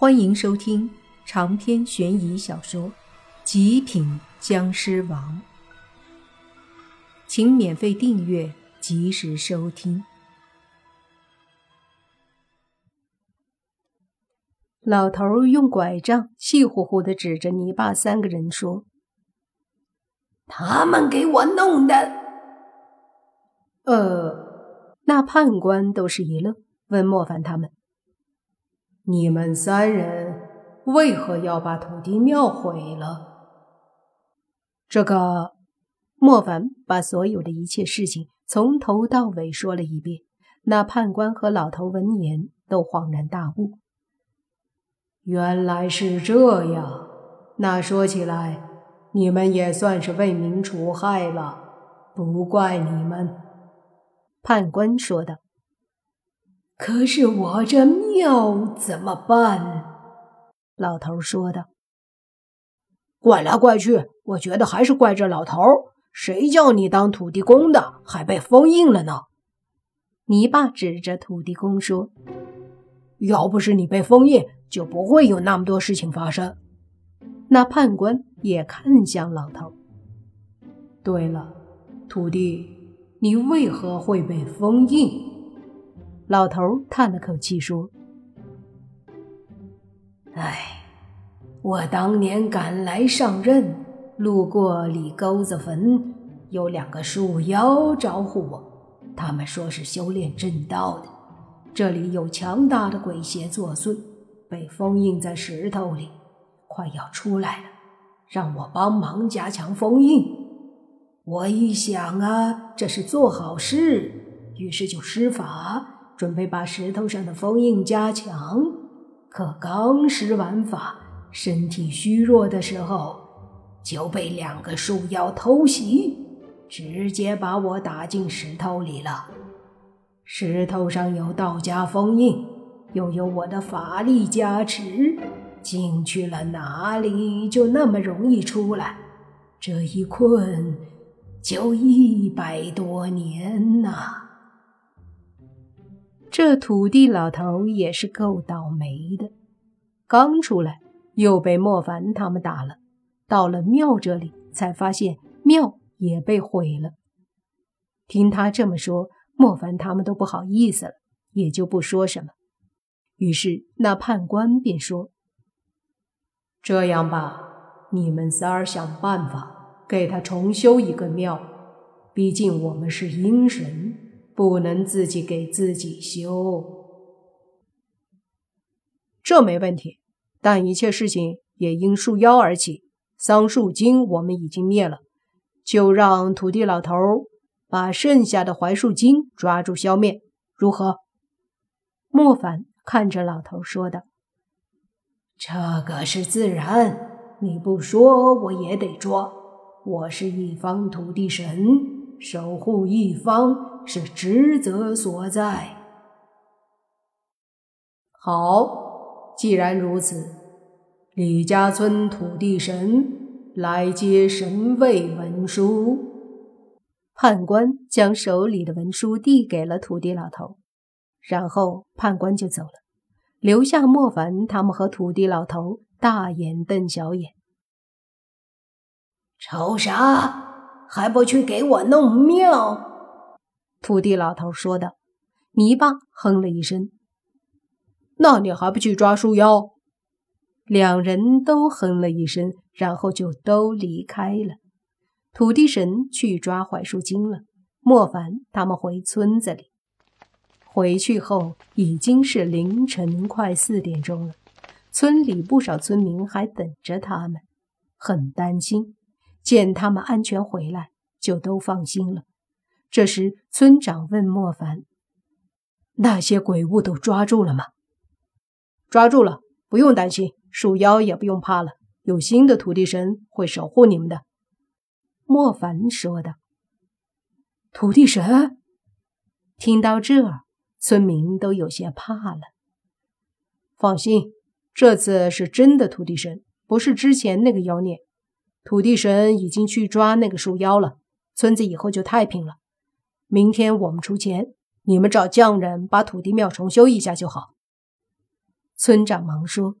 欢迎收听长篇悬疑小说《极品僵尸王》，请免费订阅，及时收听。老头用拐杖气呼呼的指着泥巴三个人说：“他们给我弄的。”呃，那判官都是一愣，问莫凡他们。你们三人为何要把土地庙毁了？这个莫凡把所有的一切事情从头到尾说了一遍。那判官和老头闻言都恍然大悟，原来是这样。那说起来，你们也算是为民除害了，不怪你们。判官说道。可是我这庙怎么办？老头说道：“怪来怪去，我觉得还是怪这老头。谁叫你当土地公的，还被封印了呢？”泥巴指着土地公说：“要不是你被封印，就不会有那么多事情发生。”那判官也看向老头。对了，土地，你为何会被封印？老头叹了口气说：“哎，我当年赶来上任，路过李沟子坟，有两个树妖招呼我。他们说是修炼正道的，这里有强大的鬼邪作祟，被封印在石头里，快要出来了，让我帮忙加强封印。我一想啊，这是做好事，于是就施法。”准备把石头上的封印加强，可刚施完法，身体虚弱的时候，就被两个树妖偷袭，直接把我打进石头里了。石头上有道家封印，又有我的法力加持，进去了哪里就那么容易出来？这一困就一百多年呐！这土地老头也是够倒霉的，刚出来又被莫凡他们打了，到了庙这里才发现庙也被毁了。听他这么说，莫凡他们都不好意思了，也就不说什么。于是那判官便说：“这样吧，你们仨儿想办法给他重修一个庙，毕竟我们是阴神。”不能自己给自己修，这没问题。但一切事情也因树妖而起，桑树精我们已经灭了，就让土地老头把剩下的槐树精抓住消灭，如何？莫凡看着老头说道：“这个是自然，你不说我也得抓。我是一方土地神，守护一方。”是职责所在。好，既然如此，李家村土地神来接神位文书。判官将手里的文书递给了土地老头，然后判官就走了，留下莫凡他们和土地老头大眼瞪小眼。瞅啥？还不去给我弄庙？土地老头说道：“泥巴哼了一声，那你还不去抓树妖？”两人都哼了一声，然后就都离开了。土地神去抓槐树精了。莫凡他们回村子里，回去后已经是凌晨快四点钟了。村里不少村民还等着他们，很担心。见他们安全回来，就都放心了。这时，村长问莫凡：“那些鬼物都抓住了吗？”“抓住了，不用担心，树妖也不用怕了。有新的土地神会守护你们的。”莫凡说道。“土地神？”听到这儿，村民都有些怕了。“放心，这次是真的土地神，不是之前那个妖孽。土地神已经去抓那个树妖了，村子以后就太平了。”明天我们出钱，你们找匠人把土地庙重修一下就好。村长忙说：“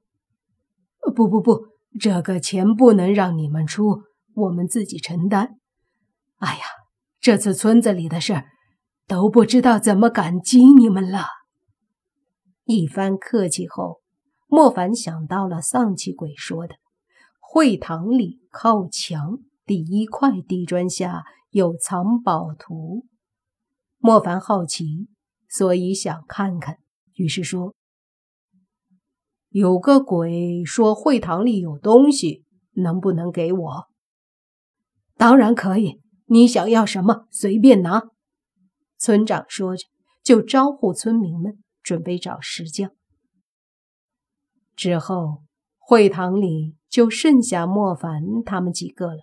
不不不，这个钱不能让你们出，我们自己承担。哎呀，这次村子里的事，都不知道怎么感激你们了。一番客气后，莫凡想到了丧气鬼说的：“会堂里靠墙第一块地砖下有藏宝图。”莫凡好奇，所以想看看，于是说。有个鬼说会堂里有东西，能不能给我？当然可以，你想要什么随便拿。村长说着，就招呼村民们准备找石匠。之后，会堂里就剩下莫凡他们几个了。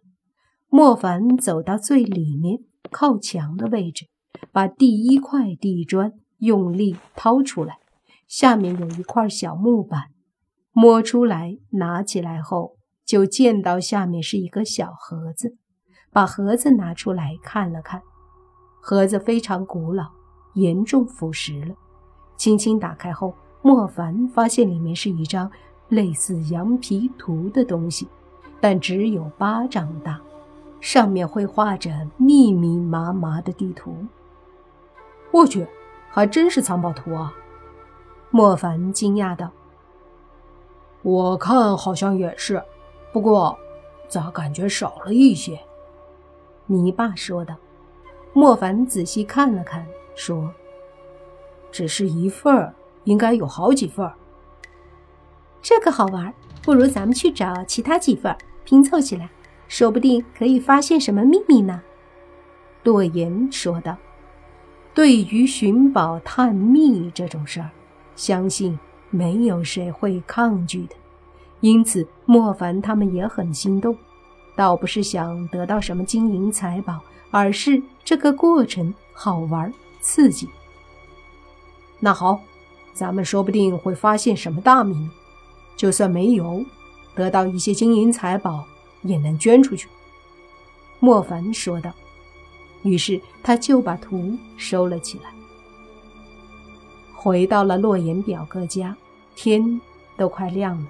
莫凡走到最里面靠墙的位置，把第一块地砖用力掏出来，下面有一块小木板。摸出来，拿起来后，就见到下面是一个小盒子。把盒子拿出来看了看，盒子非常古老，严重腐蚀了。轻轻打开后，莫凡发现里面是一张类似羊皮图的东西，但只有巴掌大，上面会画着密密麻麻的地图。我去，还真是藏宝图啊！莫凡惊讶道。我看好像也是，不过咋感觉少了一些？泥巴说道。莫凡仔细看了看，说：“只是一份儿，应该有好几份儿。这个好玩，不如咱们去找其他几份拼凑起来，说不定可以发现什么秘密呢？”洛言说道。对于寻宝探秘这种事儿，相信。没有谁会抗拒的，因此莫凡他们也很心动，倒不是想得到什么金银财宝，而是这个过程好玩刺激。那好，咱们说不定会发现什么大秘密，就算没有得到一些金银财宝，也能捐出去。”莫凡说道。于是他就把图收了起来，回到了洛言表哥家。天都快亮了，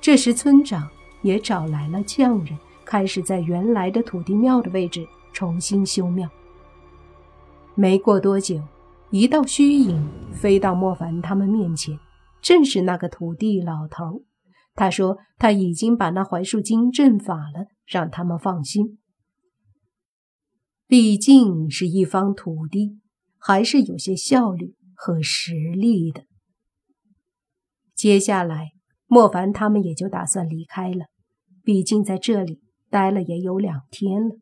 这时村长也找来了匠人，开始在原来的土地庙的位置重新修庙。没过多久，一道虚影飞到莫凡他们面前，正是那个土地老头。他说他已经把那槐树精阵法了，让他们放心。毕竟是一方土地，还是有些效率和实力的。接下来，莫凡他们也就打算离开了。毕竟在这里待了也有两天了。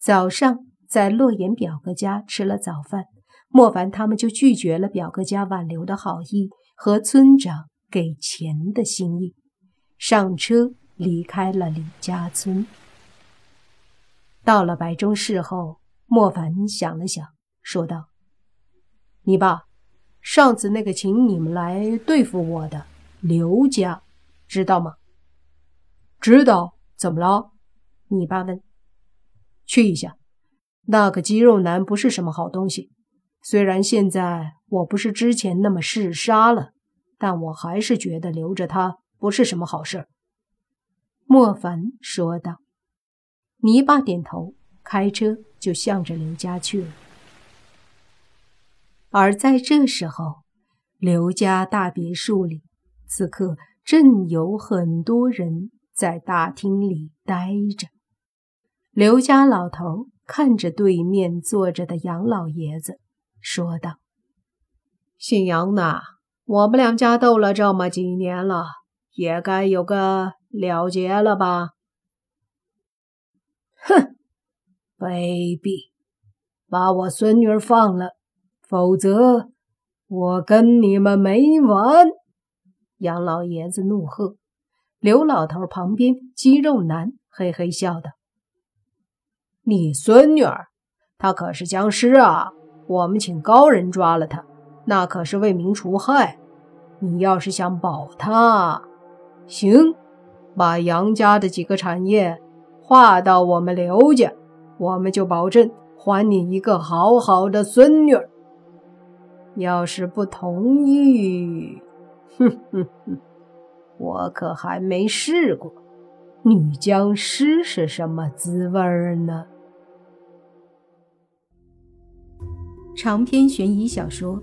早上在洛言表哥家吃了早饭，莫凡他们就拒绝了表哥家挽留的好意和村长给钱的心意，上车离开了李家村。到了白中市后，莫凡想了想，说道：“你爸。”上次那个请你们来对付我的刘家，知道吗？知道，怎么了？你爸问。去一下，那个肌肉男不是什么好东西。虽然现在我不是之前那么嗜杀了，但我还是觉得留着他不是什么好事。莫凡说道。泥巴点头，开车就向着刘家去了。而在这时候，刘家大别墅里，此刻正有很多人在大厅里待着。刘家老头看着对面坐着的杨老爷子，说道：“姓杨的，我们两家斗了这么几年了，也该有个了结了吧？”哼，卑鄙！把我孙女放了！否则，我跟你们没完！杨老爷子怒喝。刘老头旁边肌肉男嘿嘿笑道：“你孙女儿，她可是僵尸啊！我们请高人抓了她，那可是为民除害。你要是想保她，行，把杨家的几个产业划到我们刘家，我们就保证还你一个好好的孙女儿。”要是不同意，哼哼哼，我可还没试过。女僵尸是什么滋味呢？长篇悬疑小说《